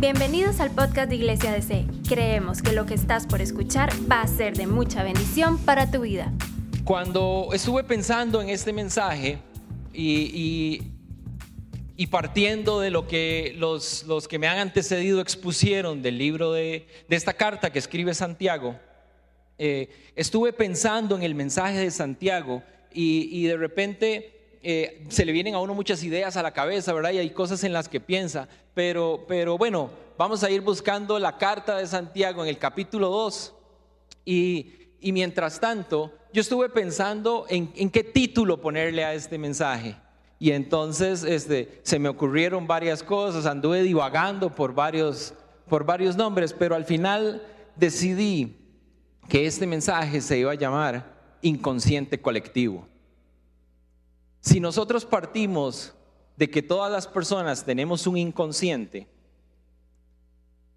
Bienvenidos al podcast de Iglesia DC. Creemos que lo que estás por escuchar va a ser de mucha bendición para tu vida. Cuando estuve pensando en este mensaje y, y, partiendo de lo que los, los, que me han antecedido expusieron del libro de, de esta carta que escribe Santiago, eh, estuve pensando en el mensaje de Santiago y de repente eh, se le vienen a uno muchas ideas a la cabeza, ¿verdad? Y hay cosas en las que piensa, pero, pero bueno, vamos a ir buscando la carta de Santiago en el capítulo 2 y, y mientras tanto, yo estuve pensando en, en, qué título ponerle a este mensaje. Y entonces este, se me ocurrieron varias cosas, anduve divagando por varios, por varios nombres, pero al final decidí que este mensaje se iba a llamar inconsciente colectivo. Si nosotros partimos de que todas las personas tenemos un inconsciente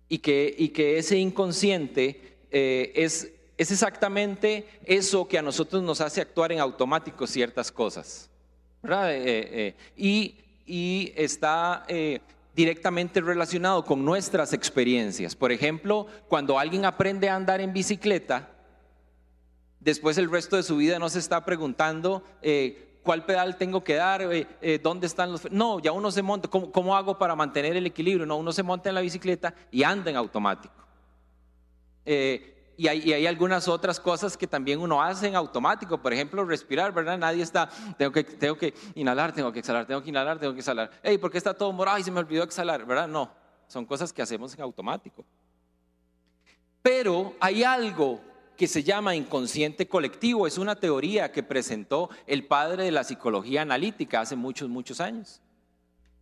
y que, y que ese inconsciente eh, es, es exactamente eso que a nosotros nos hace actuar en automático ciertas cosas, ¿verdad? Eh, eh, y, y, está directamente relacionado con nuestras experiencias. Por ejemplo, cuando alguien aprende a andar en bicicleta, después el resto de su vida no se está preguntando cuál pedal tengo que dar, eh, eh, dónde están los... No, ya uno se monta, ¿cómo, hago para mantener el equilibrio? No, uno se monta en la bicicleta y anda en automático. Eh, y, hay, hay, algunas otras cosas que también uno hace en automático, por ejemplo, respirar, ¿verdad? Nadie está, tengo que, tengo que inhalar, tengo que exhalar, tengo que inhalar, tengo que exhalar. Hey, ¿por qué está todo morado y se me olvidó exhalar? ¿Verdad? No, son cosas que hacemos en automático. Pero hay algo que se llama inconsciente colectivo. Es una teoría que presentó el padre de la psicología analítica hace muchos, muchos años.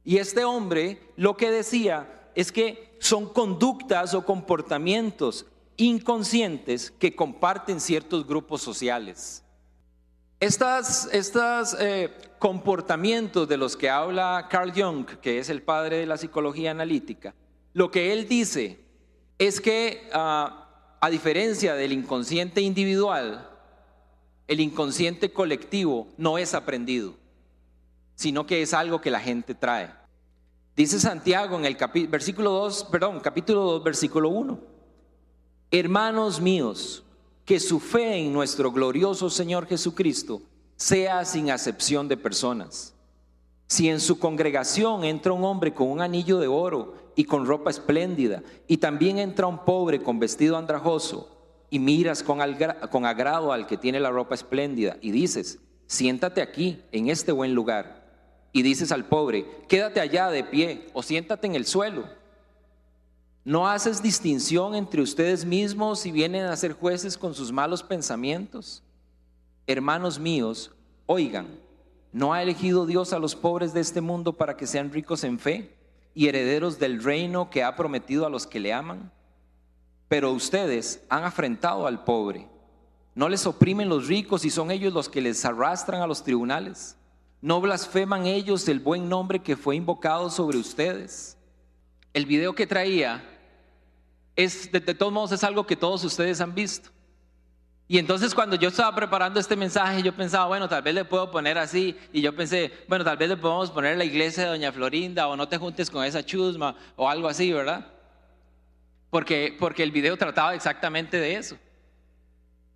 Y este hombre lo que decía es que son conductas o comportamientos inconscientes que comparten ciertos grupos sociales. Estos estas, eh, comportamientos de los que habla Carl Jung, que es el padre de la psicología analítica, lo que él dice es que ah, a diferencia del inconsciente individual, el inconsciente colectivo no es aprendido, sino que es algo que la gente trae. Dice Santiago en el versículo 2, perdón, capítulo 2, versículo 1. Hermanos míos, que su fe en nuestro glorioso Señor Jesucristo sea sin acepción de personas. Si en su congregación entra un hombre con un anillo de oro y con ropa espléndida, y también entra un pobre con vestido andrajoso, y miras con, agrado al que tiene la ropa espléndida, y dices, siéntate aquí, en este buen lugar, y dices al pobre, quédate allá de pie, o siéntate en el suelo. ¿No haces distinción entre ustedes mismos y vienen a ser jueces con sus malos pensamientos? Hermanos míos, oigan, ¿No ha elegido Dios a los pobres de este mundo para que sean ricos en fe y herederos del reino que ha prometido a los que le aman? Pero ustedes han afrentado al pobre. No les oprimen los ricos y son ellos los que les arrastran a los tribunales. No blasfeman ellos el buen nombre que fue invocado sobre ustedes. El video que traía es, de, de todos modos, es algo que todos ustedes han visto. Y entonces cuando yo estaba preparando este mensaje, yo pensaba, bueno, tal vez le puedo poner así. Y yo pensé, bueno, tal vez le podemos poner la iglesia de Doña Florinda o no te juntes con esa chusma o algo así, ¿verdad? Porque, porque el video trataba exactamente de eso.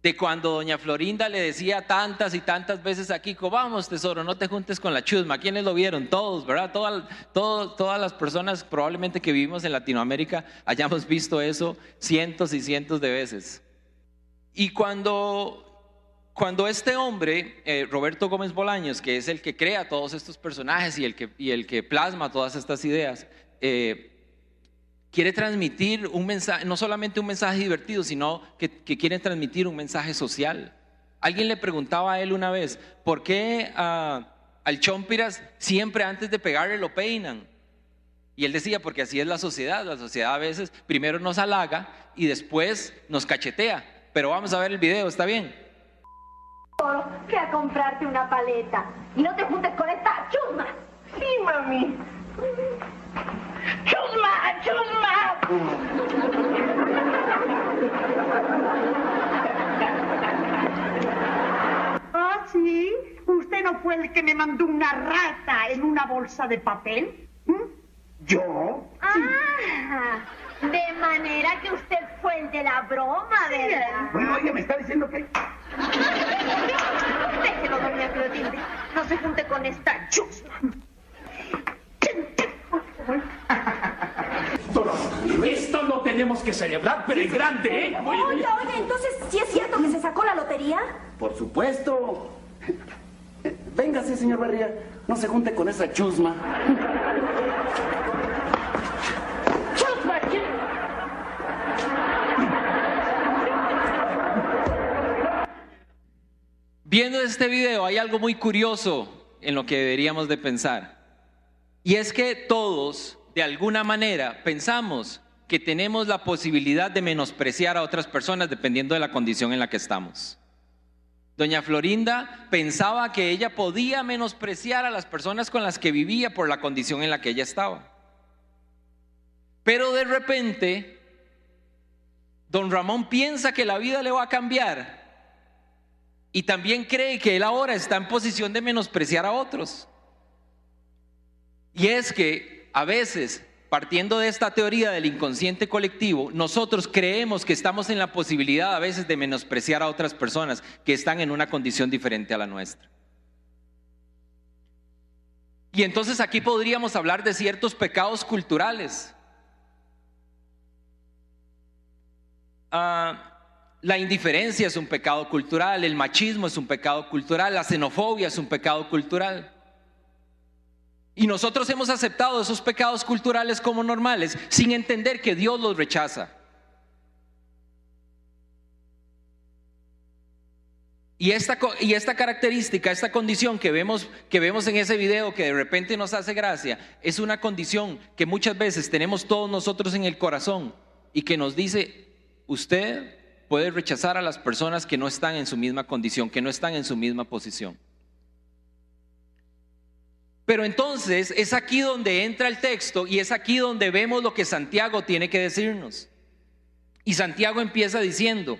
De cuando Doña Florinda le decía tantas y tantas veces a Kiko, vamos tesoro, no te juntes con la chusma. ¿Quiénes lo vieron? Todos, ¿verdad? Todas, todas las personas probablemente que vivimos en Latinoamérica hayamos visto eso cientos y cientos de veces. Y cuando, cuando este hombre, eh, Roberto Gómez Bolaños, que es el que crea todos estos personajes y el que, y el que plasma todas estas ideas, eh, quiere transmitir un mensaje, no solamente un mensaje divertido, sino que, quiere transmitir un mensaje social. Alguien le preguntaba a él una vez, ¿por qué al Chompiras siempre antes de pegarle lo peinan? Y él decía, porque así es la sociedad, la sociedad a veces primero nos halaga y después nos cachetea. Pero vamos a ver el video, ¿está bien? Que a comprarte una paleta. Y no te juntes con esta chusma. Sí, mami. ¡Chusma! ¡Chusma! ¿Ah, sí? ¿Usted no fue el que me mandó una rata en una bolsa de papel? ¿Mm? ¿Yo? Ah, Ah, de manera que usted fue el de la broma, ¿verdad? Bueno, ella me está diciendo que... Déjelo, doña Clotilde. No se junte con esta chusma. Esto lo tenemos que celebrar, pero en grande, ¿eh? Oye, oye. Oiga, oiga, entonces, ¿sí es cierto que se sacó la lotería? Por supuesto. Véngase, señor Barría. No se junte con esa. ¡Chusma! Viendo este video hay algo muy curioso en lo que deberíamos de pensar. Y es que todos, de alguna manera, pensamos que tenemos la posibilidad de menospreciar a otras personas dependiendo de la condición en la que estamos. Doña Florinda pensaba que ella podía menospreciar a las personas con las que vivía por la condición en la que ella estaba. Pero de repente, don Ramón piensa que la vida le va a cambiar y también cree que él ahora está en posición de menospreciar a otros. Y es que a veces, partiendo de esta teoría del inconsciente colectivo, nosotros creemos que estamos en la posibilidad a veces de menospreciar a otras personas que están en una condición diferente a la nuestra. Y entonces aquí podríamos hablar de ciertos pecados culturales. Ah, la indiferencia es un pecado cultural, el machismo es un pecado cultural, la xenofobia es un pecado cultural. Y nosotros hemos aceptado esos pecados culturales como normales sin entender que Dios los rechaza. Y esta, y esta característica, esta condición que vemos, que vemos en ese video que de repente nos hace gracia, es una condición que muchas veces tenemos todos nosotros en el corazón y que nos dice, usted puede rechazar a las personas que no están en su misma condición, que no están en su misma posición. Pero entonces es aquí donde entra el texto y es aquí donde vemos lo que Santiago tiene que decirnos. Y Santiago empieza diciendo,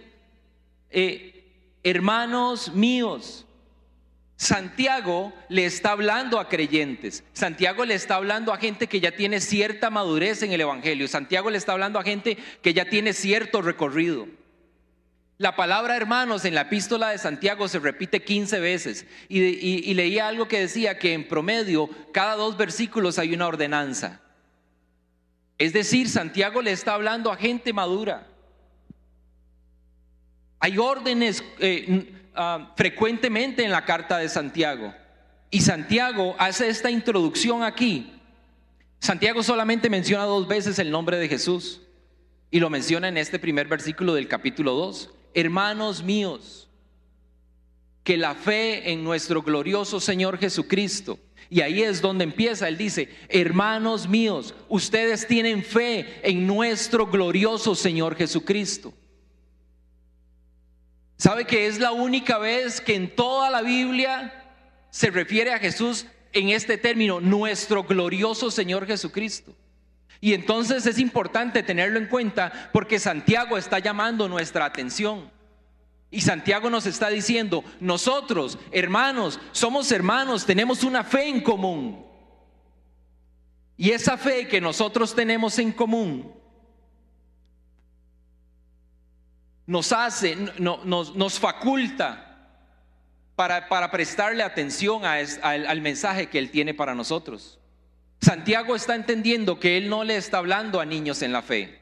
eh, hermanos míos, Santiago le está hablando a creyentes, Santiago le está hablando a gente que ya tiene cierta madurez en el Evangelio, Santiago le está hablando a gente que ya tiene cierto recorrido. La palabra hermanos en la epístola de Santiago se repite 15 veces y, leía algo que decía que en promedio cada dos versículos hay una ordenanza. Es decir, Santiago le está hablando a gente madura. Hay órdenes eh, ah, frecuentemente en la carta de Santiago. Y Santiago hace esta introducción aquí. Santiago solamente menciona dos veces el nombre de Jesús. Y lo menciona en este primer versículo del capítulo 2. Hermanos míos, que la fe en nuestro glorioso Señor Jesucristo. Y ahí es donde empieza. Él dice, hermanos míos, ustedes tienen fe en nuestro glorioso Señor Jesucristo. ¿Sabe que es la única vez que en toda la Biblia se refiere a Jesús en este término, nuestro glorioso Señor Jesucristo? Y entonces es importante tenerlo en cuenta porque Santiago está llamando nuestra atención. Y Santiago nos está diciendo, nosotros, hermanos, somos hermanos, tenemos una fe en común. Y esa fe que nosotros tenemos en común nos hace, no- nos, nos faculta para, para prestarle atención a al mensaje que Él tiene para nosotros. Santiago está entendiendo que Él no le está hablando a niños en la fe.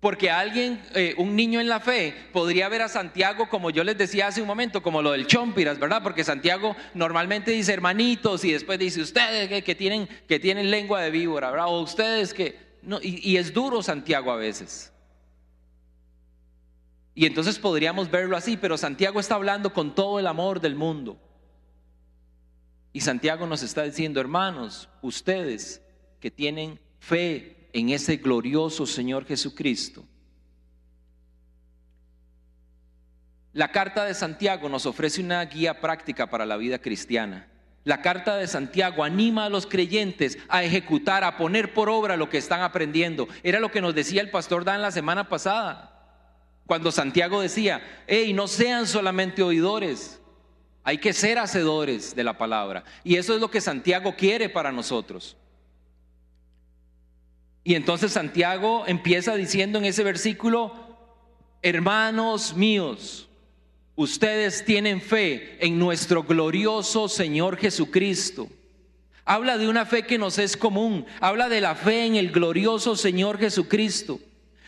Porque alguien, eh, un niño en la fe, podría ver a Santiago, como yo les decía hace un momento, como lo del chompiras, ¿verdad? Porque Santiago normalmente dice hermanitos y después dice ustedes que, tienen, que tienen lengua de víbora, ¿verdad? O ustedes que... No, y es duro Santiago a veces. Y entonces podríamos verlo así, pero Santiago está hablando con todo el amor del mundo. Y Santiago nos está diciendo, hermanos, ustedes que tienen fe en ese glorioso Señor Jesucristo. La carta de Santiago nos ofrece una guía práctica para la vida cristiana. La carta de Santiago anima a los creyentes a ejecutar, a poner por obra lo que están aprendiendo. Era lo que nos decía el pastor Dan la semana pasada. Cuando Santiago decía, hey, no sean solamente oidores, hay que ser hacedores de la palabra. Y eso es lo que Santiago quiere para nosotros. Y entonces Santiago empieza diciendo en ese versículo, hermanos míos, ustedes tienen fe en nuestro glorioso Señor Jesucristo. Habla de una fe que nos es común, habla de la fe en el glorioso Señor Jesucristo.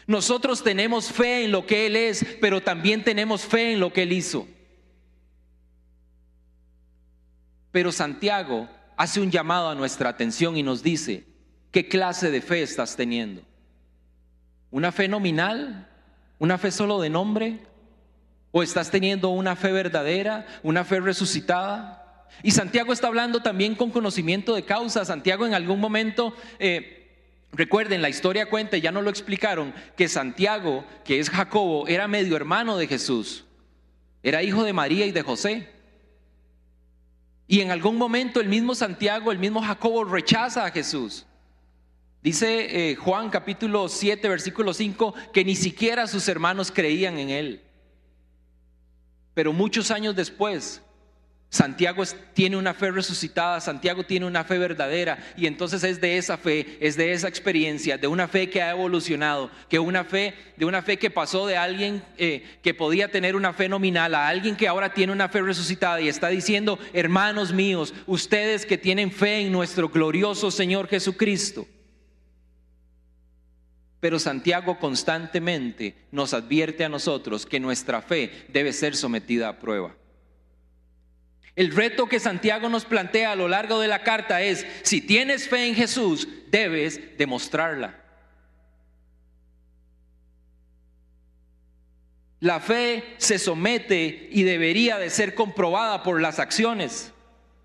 Nosotros tenemos fe en lo que Él es, pero también tenemos fe en lo que Él hizo. Pero Santiago hace un llamado a nuestra atención y nos dice, ¿qué clase de fe estás teniendo? ¿Una fe nominal? ¿Una fe solo de nombre? ¿O estás teniendo una fe verdadera? ¿Una fe resucitada? Y Santiago está hablando también con conocimiento de causa. Santiago en algún momento... Eh, Recuerden, la historia cuenta, ya no lo explicaron, que Santiago, que es Jacobo, era medio hermano de Jesús. Era hijo de María y de José. Y en algún momento el mismo Santiago, el mismo Jacobo rechaza a Jesús. Dice eh, Juan capítulo 7, versículo 5, que ni siquiera sus hermanos creían en él. Pero muchos años después, Santiago tiene una fe resucitada, Santiago tiene una fe verdadera y entonces es de esa fe, es de esa experiencia, de una fe que ha evolucionado, que una fe, de una fe que pasó de alguien eh, que podía tener una fe nominal a alguien que ahora tiene una fe resucitada y está diciendo, hermanos míos, ustedes que tienen fe en nuestro glorioso Señor Jesucristo. Pero Santiago constantemente nos advierte a nosotros que nuestra fe debe ser sometida a prueba. El reto que Santiago nos plantea a lo largo de la carta es, si tienes fe en Jesús, debes demostrarla. La fe se somete y debería de ser comprobada por las acciones.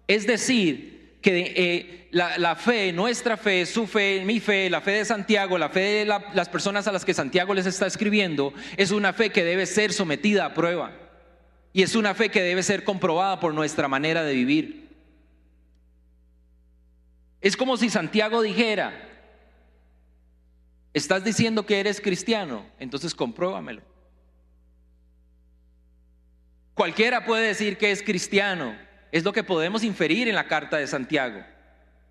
Es decir, que eh, la, fe, nuestra fe, su fe, mi fe, la fe de Santiago, la fe de las personas a las que Santiago les está escribiendo, es una fe que debe ser sometida a prueba. Y es una fe que debe ser comprobada por nuestra manera de vivir. Es como si Santiago dijera, estás diciendo que eres cristiano, entonces compruébamelo. Cualquiera puede decir que es cristiano, es lo que podemos inferir en la carta de Santiago.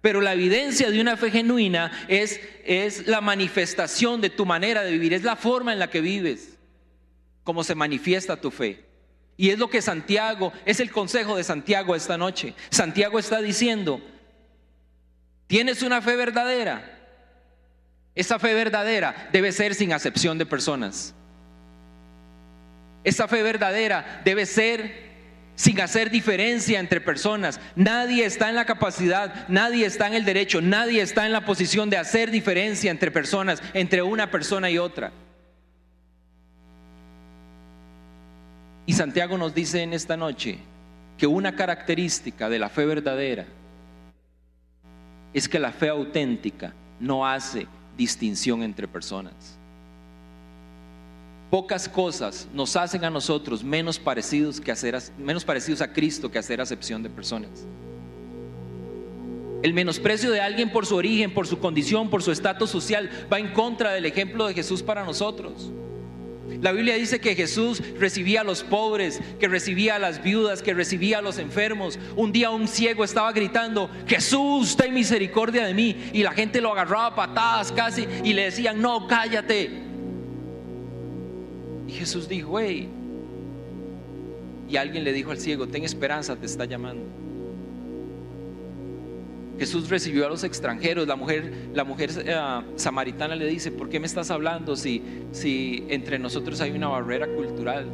Pero la evidencia de una fe genuina es, es la manifestación de tu manera de vivir, es la forma en la que vives, cómo se manifiesta tu fe. Y es lo que Santiago, es el consejo de Santiago esta noche. Santiago está diciendo, ¿tienes una fe verdadera? Esa fe verdadera debe ser sin acepción de personas. Esa fe verdadera debe ser sin hacer diferencia entre personas. Nadie está en la capacidad, nadie está en el derecho, nadie está en la posición de hacer diferencia entre personas, entre una persona y otra. Y Santiago nos dice en esta noche que una característica de la fe verdadera es que la fe auténtica no hace distinción entre personas. Pocas cosas nos hacen a nosotros menos parecidos, que hacer, menos parecidos a Cristo que hacer acepción de personas. El menosprecio de alguien por su origen, por su condición, por su estatus social, va en contra del ejemplo de Jesús para nosotros. La Biblia dice que Jesús recibía a los pobres, que recibía a las viudas, que recibía a los enfermos. Un día un ciego estaba gritando, Jesús, ten misericordia de mí. Y la gente lo agarraba a patadas casi y le decían, no, cállate. Y Jesús dijo, hey. Y alguien le dijo al ciego, ten esperanza, te está llamando. Jesús recibió a los extranjeros. La mujer, eh, samaritana le dice, ¿por qué me estás hablando si, si entre nosotros hay una barrera cultural?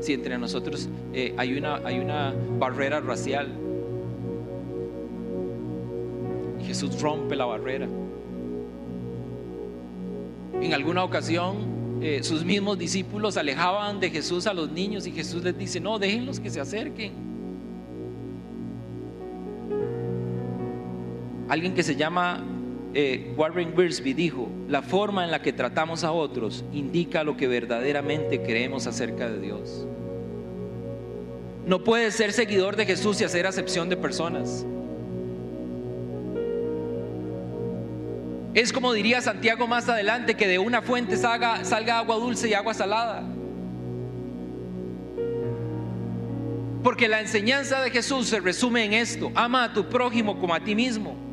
Si entre nosotros eh, hay, una, hay una barrera racial. Y Jesús rompe la barrera. En alguna ocasión eh, sus mismos discípulos alejaban de Jesús a los niños y Jesús les dice, no, déjenlos que se acerquen. Alguien que se llama eh, Warren Wiersbe dijo, la forma en la que tratamos a otros indica lo que verdaderamente creemos acerca de Dios. No puedes ser seguidor de Jesús y hacer acepción de personas. Es como diría Santiago más adelante, que de una fuente salga, salga agua dulce y agua salada. Porque la enseñanza de Jesús se resume en esto, ama a tu prójimo como a ti mismo.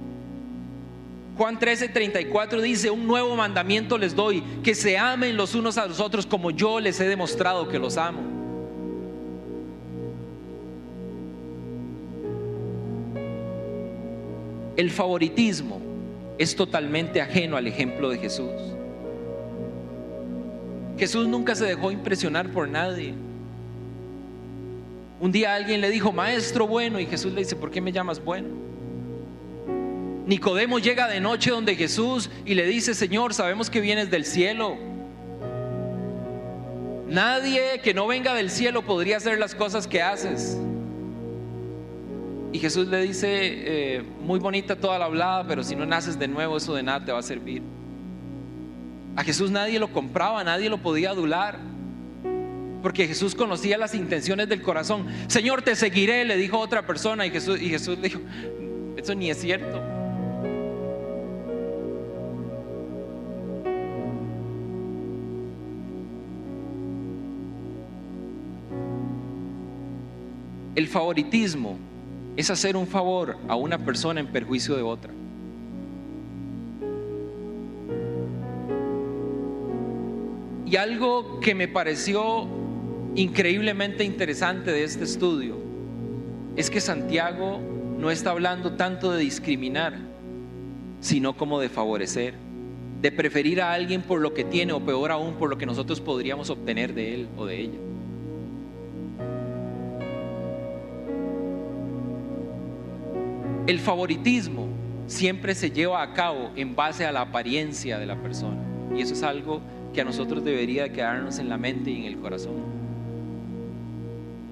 Juan 13, 34 dice, un nuevo mandamiento les doy, que se amen los unos a los otros como yo les he demostrado que los amo. El favoritismo es totalmente ajeno al ejemplo de Jesús. Jesús nunca se dejó impresionar por nadie. Un día alguien le dijo, maestro bueno, y Jesús le dice, ¿por qué me llamas bueno? Nicodemo llega de noche donde Jesús y le dice, Señor, sabemos que vienes del cielo. Nadie que no venga del cielo podría hacer las cosas que haces. Y Jesús le dice, eh, muy bonita toda la hablada, pero si no naces de nuevo, eso de nada te va a servir. A Jesús nadie lo compraba, nadie lo podía adular. Porque Jesús conocía las intenciones del corazón. Señor, te seguiré, le dijo otra persona. Y Jesús, y Jesús dijo, eso ni es cierto. El favoritismo es hacer un favor a una persona en perjuicio de otra. Y algo que me pareció increíblemente interesante de este estudio es que Santiago no está hablando tanto de discriminar, sino como de favorecer, de preferir a alguien por lo que tiene o peor aún por lo que nosotros podríamos obtener de él o de ella. El favoritismo siempre se lleva a cabo en base a la apariencia de la persona. Y eso es algo que a nosotros debería quedarnos en la mente y en el corazón.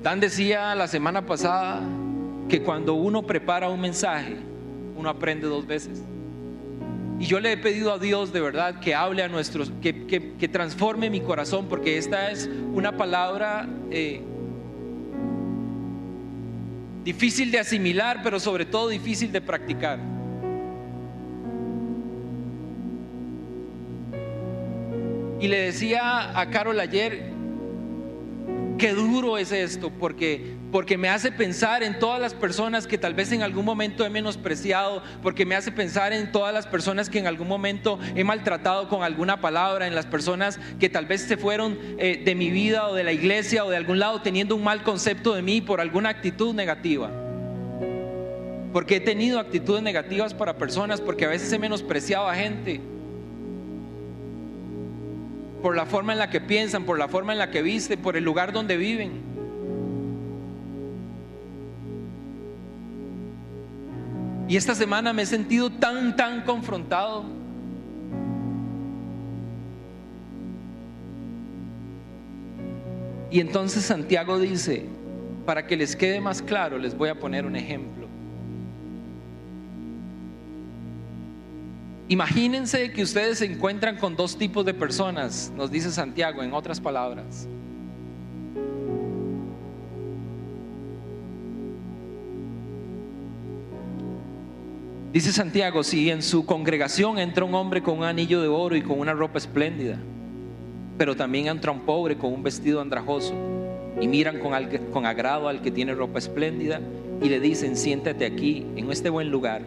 Dan decía la semana pasada que cuando uno prepara un mensaje, uno aprende dos veces. Y yo le he pedido a Dios de verdad que hable a nuestros, que, que, transforme mi corazón, porque esta es una palabra eh, difícil de asimilar, pero sobre todo difícil de practicar. Y le decía a Carol ayer, qué duro es esto, porque, porque me hace pensar en todas las personas que tal vez en algún momento he menospreciado, porque me hace pensar en todas las personas que en algún momento he maltratado con alguna palabra, en las personas que tal vez se fueron eh, de mi vida o de la iglesia o de algún lado teniendo un mal concepto de mí por alguna actitud negativa. Porque he tenido actitudes negativas para personas, porque a veces he menospreciado a gente por la forma en la que piensan, por la forma en la que visten, por el lugar donde viven. Y esta semana me he sentido tan, tan confrontado. Y entonces Santiago dice, para que les quede más claro, les voy a poner un ejemplo. Imagínense que ustedes se encuentran con dos tipos de personas, nos dice Santiago en otras palabras. Dice Santiago, si en su congregación entra un hombre con un anillo de oro y con una ropa espléndida, pero también entra un pobre con un vestido andrajoso, y miran con, agrado al que tiene ropa espléndida y le dicen, siéntate aquí, en este buen lugar,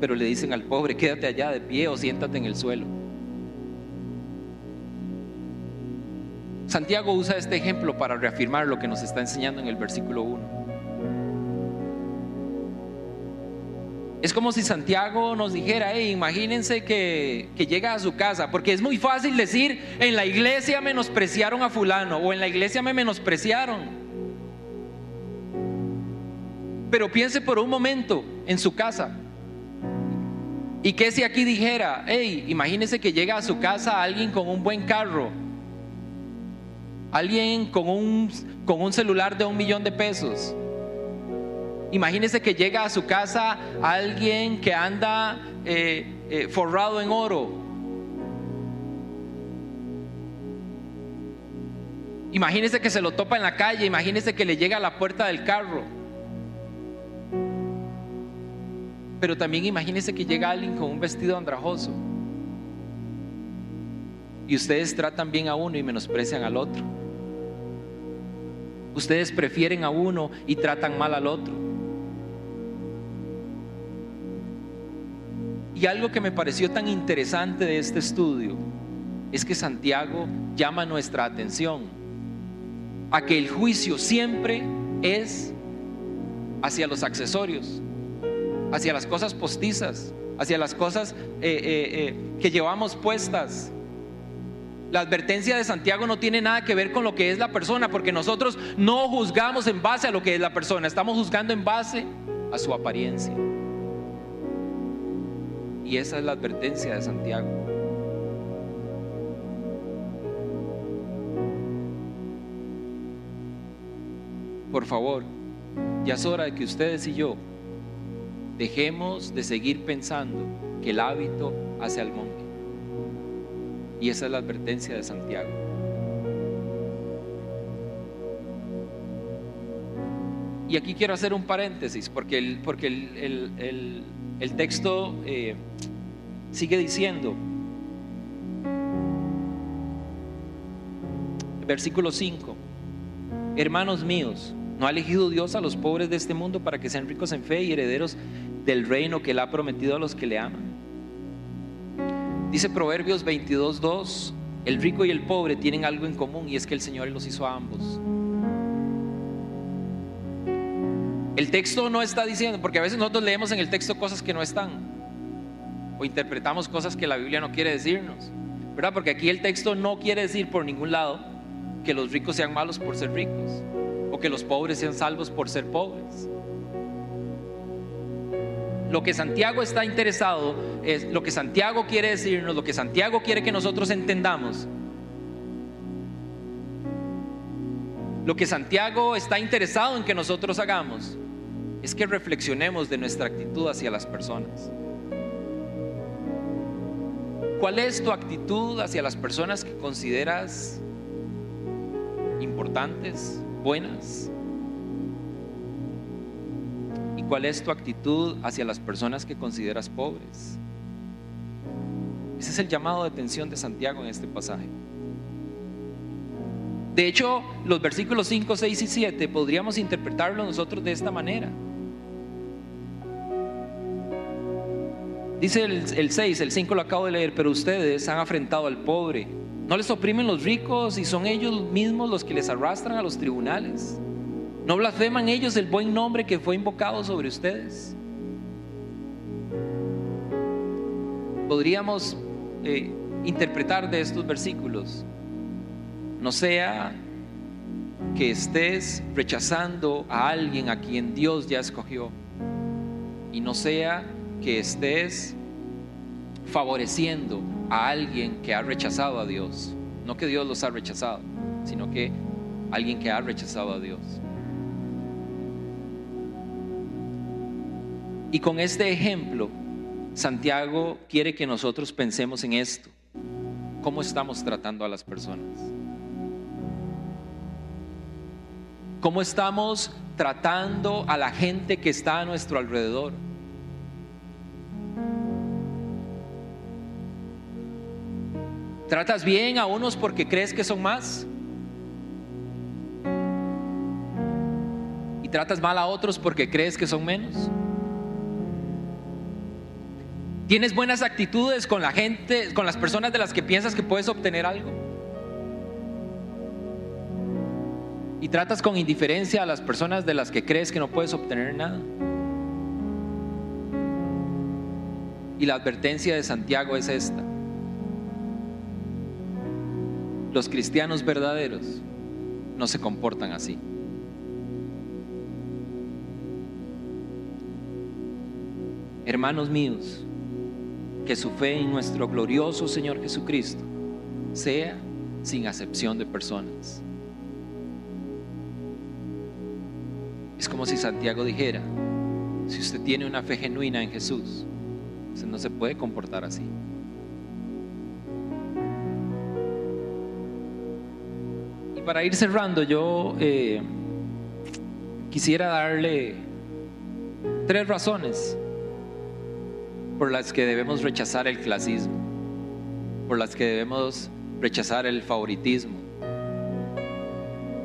pero le dicen al pobre, quédate allá de pie o siéntate en el suelo. Santiago usa este ejemplo para reafirmar lo que nos está enseñando en el versículo 1. Es como si Santiago nos dijera, imagínense que, que, llega a su casa, porque es muy fácil decir, en la iglesia menospreciaron a fulano o en la iglesia me menospreciaron. Pero piense por un momento en su casa. Y que si aquí dijera, hey, imagínese que llega a su casa alguien con un buen carro, alguien con un, con un celular de un millón de pesos. Imagínese que llega a su casa alguien que anda eh, eh, forrado en oro. Imagínese que se lo topa en la calle, imagínese que le llega a la puerta del carro. Pero también imagínese que llega alguien con un vestido andrajoso. Y ustedes tratan bien a uno y menosprecian al otro. Ustedes prefieren a uno y tratan mal al otro. Y algo que me pareció tan interesante de este estudio es que Santiago llama nuestra atención a que el juicio siempre es hacia los accesorios, hacia las cosas postizas, hacia las cosas eh, eh, eh, que llevamos puestas. La advertencia de Santiago no tiene nada que ver con lo que es la persona, porque nosotros no juzgamos en base a lo que es la persona, estamos juzgando en base a su apariencia. Y esa es la advertencia de Santiago. Por favor, ya es hora de que ustedes y yo dejemos de seguir pensando que el hábito hace al monje. Y esa es la advertencia de Santiago. Y aquí quiero hacer un paréntesis, porque el, porque el, texto eh, sigue diciendo, versículo 5, hermanos míos, ¿no ha elegido Dios a los pobres de este mundo para que sean ricos en fe y herederos del reino que Él ha prometido a los que le aman? Dice Proverbios 22.2, el rico y el pobre tienen algo en común y es que el Señor los hizo a ambos. El texto no está diciendo, porque a veces nosotros leemos en el texto cosas que no están, o interpretamos cosas que la Biblia no quiere decirnos, ¿verdad? Porque aquí el texto no quiere decir por ningún lado que los ricos sean malos por ser ricos, o que los pobres sean salvos por ser pobres. Lo que Santiago está interesado es, lo que Santiago quiere decirnos, lo que Santiago quiere que nosotros entendamos, lo que Santiago está interesado en que nosotros hagamos es que reflexionemos de nuestra actitud hacia las personas. ¿Cuál es tu actitud hacia las personas que consideras importantes, buenas? ¿Y cuál es tu actitud hacia las personas que consideras pobres? Ese es el llamado de atención de Santiago en este pasaje. De hecho, los versículos 5, 6 y 7 podríamos interpretarlo nosotros de esta manera. Dice el, 6, el 5 lo acabo de leer, pero ustedes han afrentado al pobre. ¿No les oprimen los ricos y son ellos mismos los que les arrastran a los tribunales? ¿No blasfeman ellos el buen nombre que fue invocado sobre ustedes? Podríamos eh, interpretar de estos versículos, no sea que estés rechazando a alguien a quien Dios ya escogió y no sea que estés favoreciendo a alguien que ha rechazado a Dios. No que Dios los ha rechazado, sino que alguien que ha rechazado a Dios. Y con este ejemplo, Santiago quiere que nosotros pensemos en esto. ¿Cómo estamos tratando a las personas? ¿Cómo estamos tratando a la gente que está a nuestro alrededor? ¿Tratas bien a unos porque crees que son más? ¿Y tratas mal a otros porque crees que son menos? ¿Tienes buenas actitudes con la gente, con las personas de las que piensas que puedes obtener algo? ¿Y tratas con indiferencia a las personas de las que crees que no puedes obtener nada? Y la advertencia de Santiago es esta. Los cristianos verdaderos no se comportan así. Hermanos míos, que su fe en nuestro glorioso Señor Jesucristo sea sin acepción de personas. Es como si Santiago dijera, si usted tiene una fe genuina en Jesús, usted no se puede comportar así. para ir cerrando, yo eh, quisiera darle tres razones por las que debemos rechazar el clasismo, por las que debemos rechazar el favoritismo.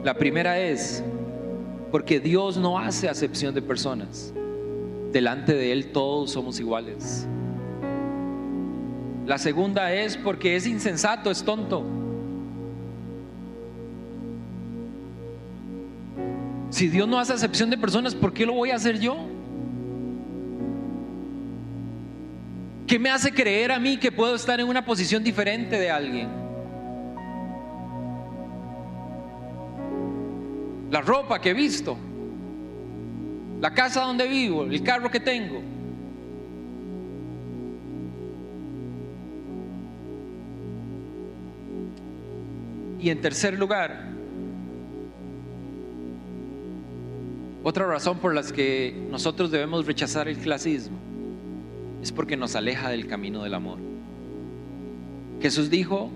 La primera es porque Dios no hace acepción de personas. Delante de Él todos somos iguales. La segunda es porque es insensato, es tonto. Si Dios no hace acepción de personas, ¿por qué lo voy a hacer yo? ¿Qué me hace creer a mí que puedo estar en una posición diferente de alguien? La ropa que he visto, la casa donde vivo, el carro que tengo. Y en tercer lugar, otra razón por las que nosotros debemos rechazar el clasismo es porque nos aleja del camino del amor. Jesús dijo,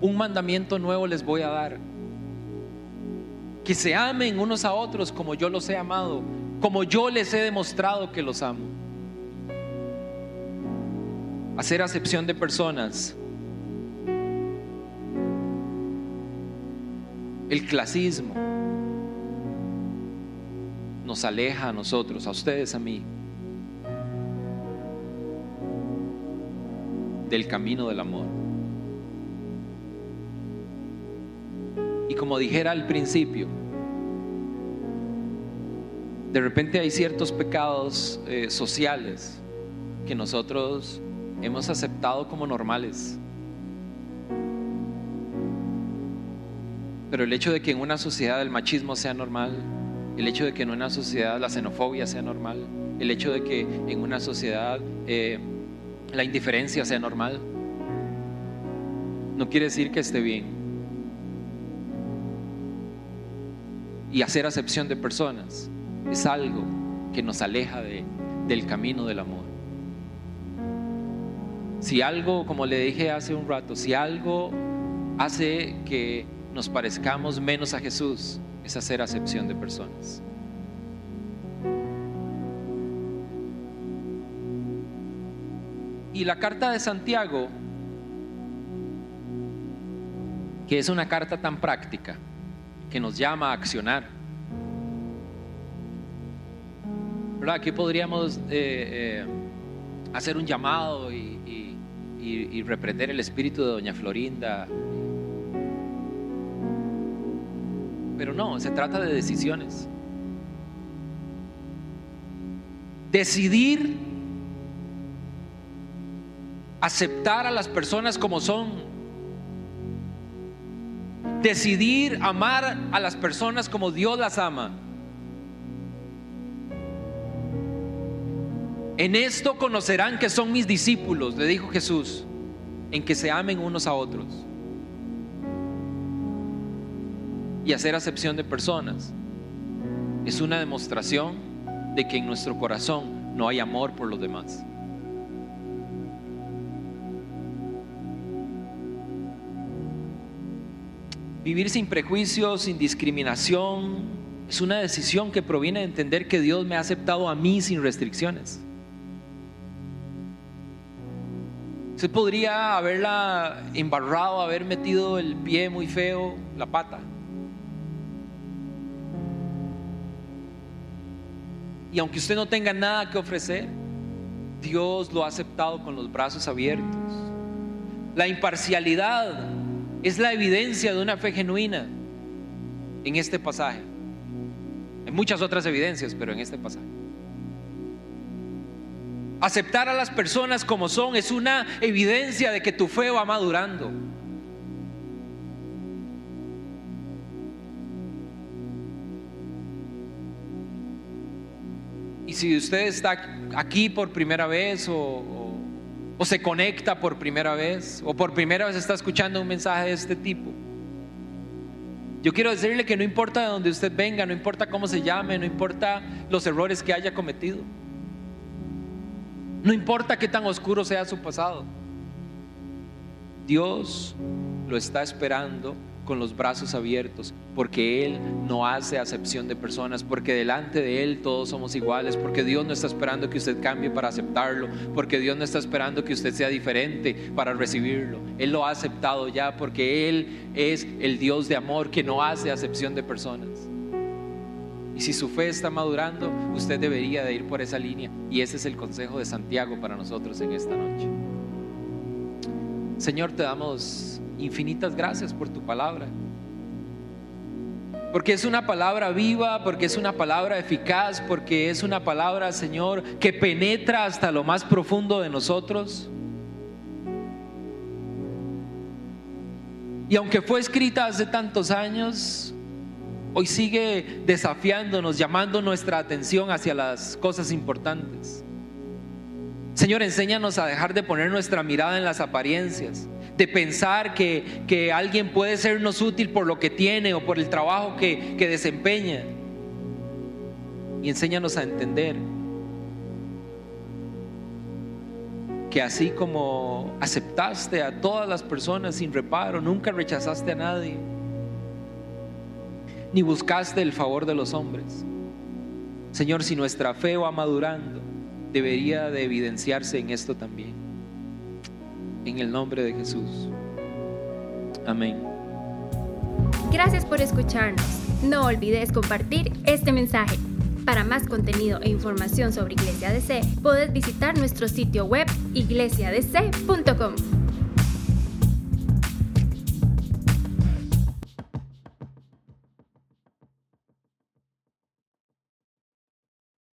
un mandamiento nuevo les voy a dar, que se amen unos a otros como yo los he amado, como yo les he demostrado que los amo. Hacer acepción de personas. El clasismo nos aleja a nosotros, a ustedes, a mí, del camino del amor. Y como dijera al principio, de repente hay ciertos pecados eh, sociales que nosotros hemos aceptado como normales. Pero el hecho de que en una sociedad el machismo sea normal, el hecho de que en una sociedad la xenofobia sea normal, el hecho de que en una sociedad eh, la indiferencia sea normal, no quiere decir que esté bien. Y hacer acepción de personas es algo que nos aleja de, del camino del amor. Si algo, como le dije hace un rato, si algo hace que nos parezcamos menos a Jesús, es hacer acepción de personas. Y la carta de Santiago, que es una carta tan práctica, que nos llama a accionar. Aquí podríamos eh, eh, hacer un llamado y, y reprender el espíritu de Doña Florinda. Pero no, se trata de decisiones. Decidir aceptar a las personas como son. Decidir amar a las personas como Dios las ama. En esto conocerán que son mis discípulos, le dijo Jesús, en que se amen unos a otros. Y hacer acepción de personas es una demostración de que en nuestro corazón no hay amor por los demás. Vivir sin prejuicios, sin discriminación, es una decisión que proviene de entender que Dios me ha aceptado a mí sin restricciones. Usted podría haberla embarrado, haber metido el pie muy feo, la pata. Y aunque usted no tenga nada que ofrecer, Dios lo ha aceptado con los brazos abiertos. La imparcialidad es la evidencia de una fe genuina en este pasaje. Hay muchas otras evidencias, pero en este pasaje. Aceptar a las personas como son es una evidencia de que tu fe va madurando. Y si usted está aquí por primera vez o, o se conecta por primera vez o por primera vez está escuchando un mensaje de este tipo. Yo quiero decirle que no importa de dónde usted venga, no importa cómo se llame, no importa los errores que haya cometido. No importa qué tan oscuro sea su pasado. Dios lo está esperando con los brazos abiertos, porque Él no hace acepción de personas, porque delante de Él todos somos iguales, porque Dios no está esperando que usted cambie para aceptarlo, porque Dios no está esperando que usted sea diferente para recibirlo. Él lo ha aceptado ya, porque Él es el Dios de amor que no hace acepción de personas. Y si su fe está madurando, usted debería de ir por esa línea. Y ese es el consejo de Santiago para nosotros en esta noche. Señor, te damos infinitas gracias por tu palabra. Porque es una palabra viva, porque es una palabra eficaz, porque es una palabra, Señor, que penetra hasta lo más profundo de nosotros. Y aunque fue escrita hace tantos años, hoy sigue desafiándonos, llamando nuestra atención hacia las cosas importantes. Señor, enséñanos a dejar de poner nuestra mirada en las apariencias, de pensar que, que alguien puede sernos útil por lo que tiene o por el trabajo que, que desempeña. Y enséñanos a entender que así como aceptaste a todas las personas sin reparo, nunca rechazaste a nadie, ni buscaste el favor de los hombres. Señor, si nuestra fe va madurando, debería de evidenciarse en esto también. En el nombre de Jesús. Amén. Gracias por escucharnos. No olvides compartir este mensaje. Para más contenido e información sobre Iglesia DC, puedes visitar nuestro sitio web iglesiadc.com.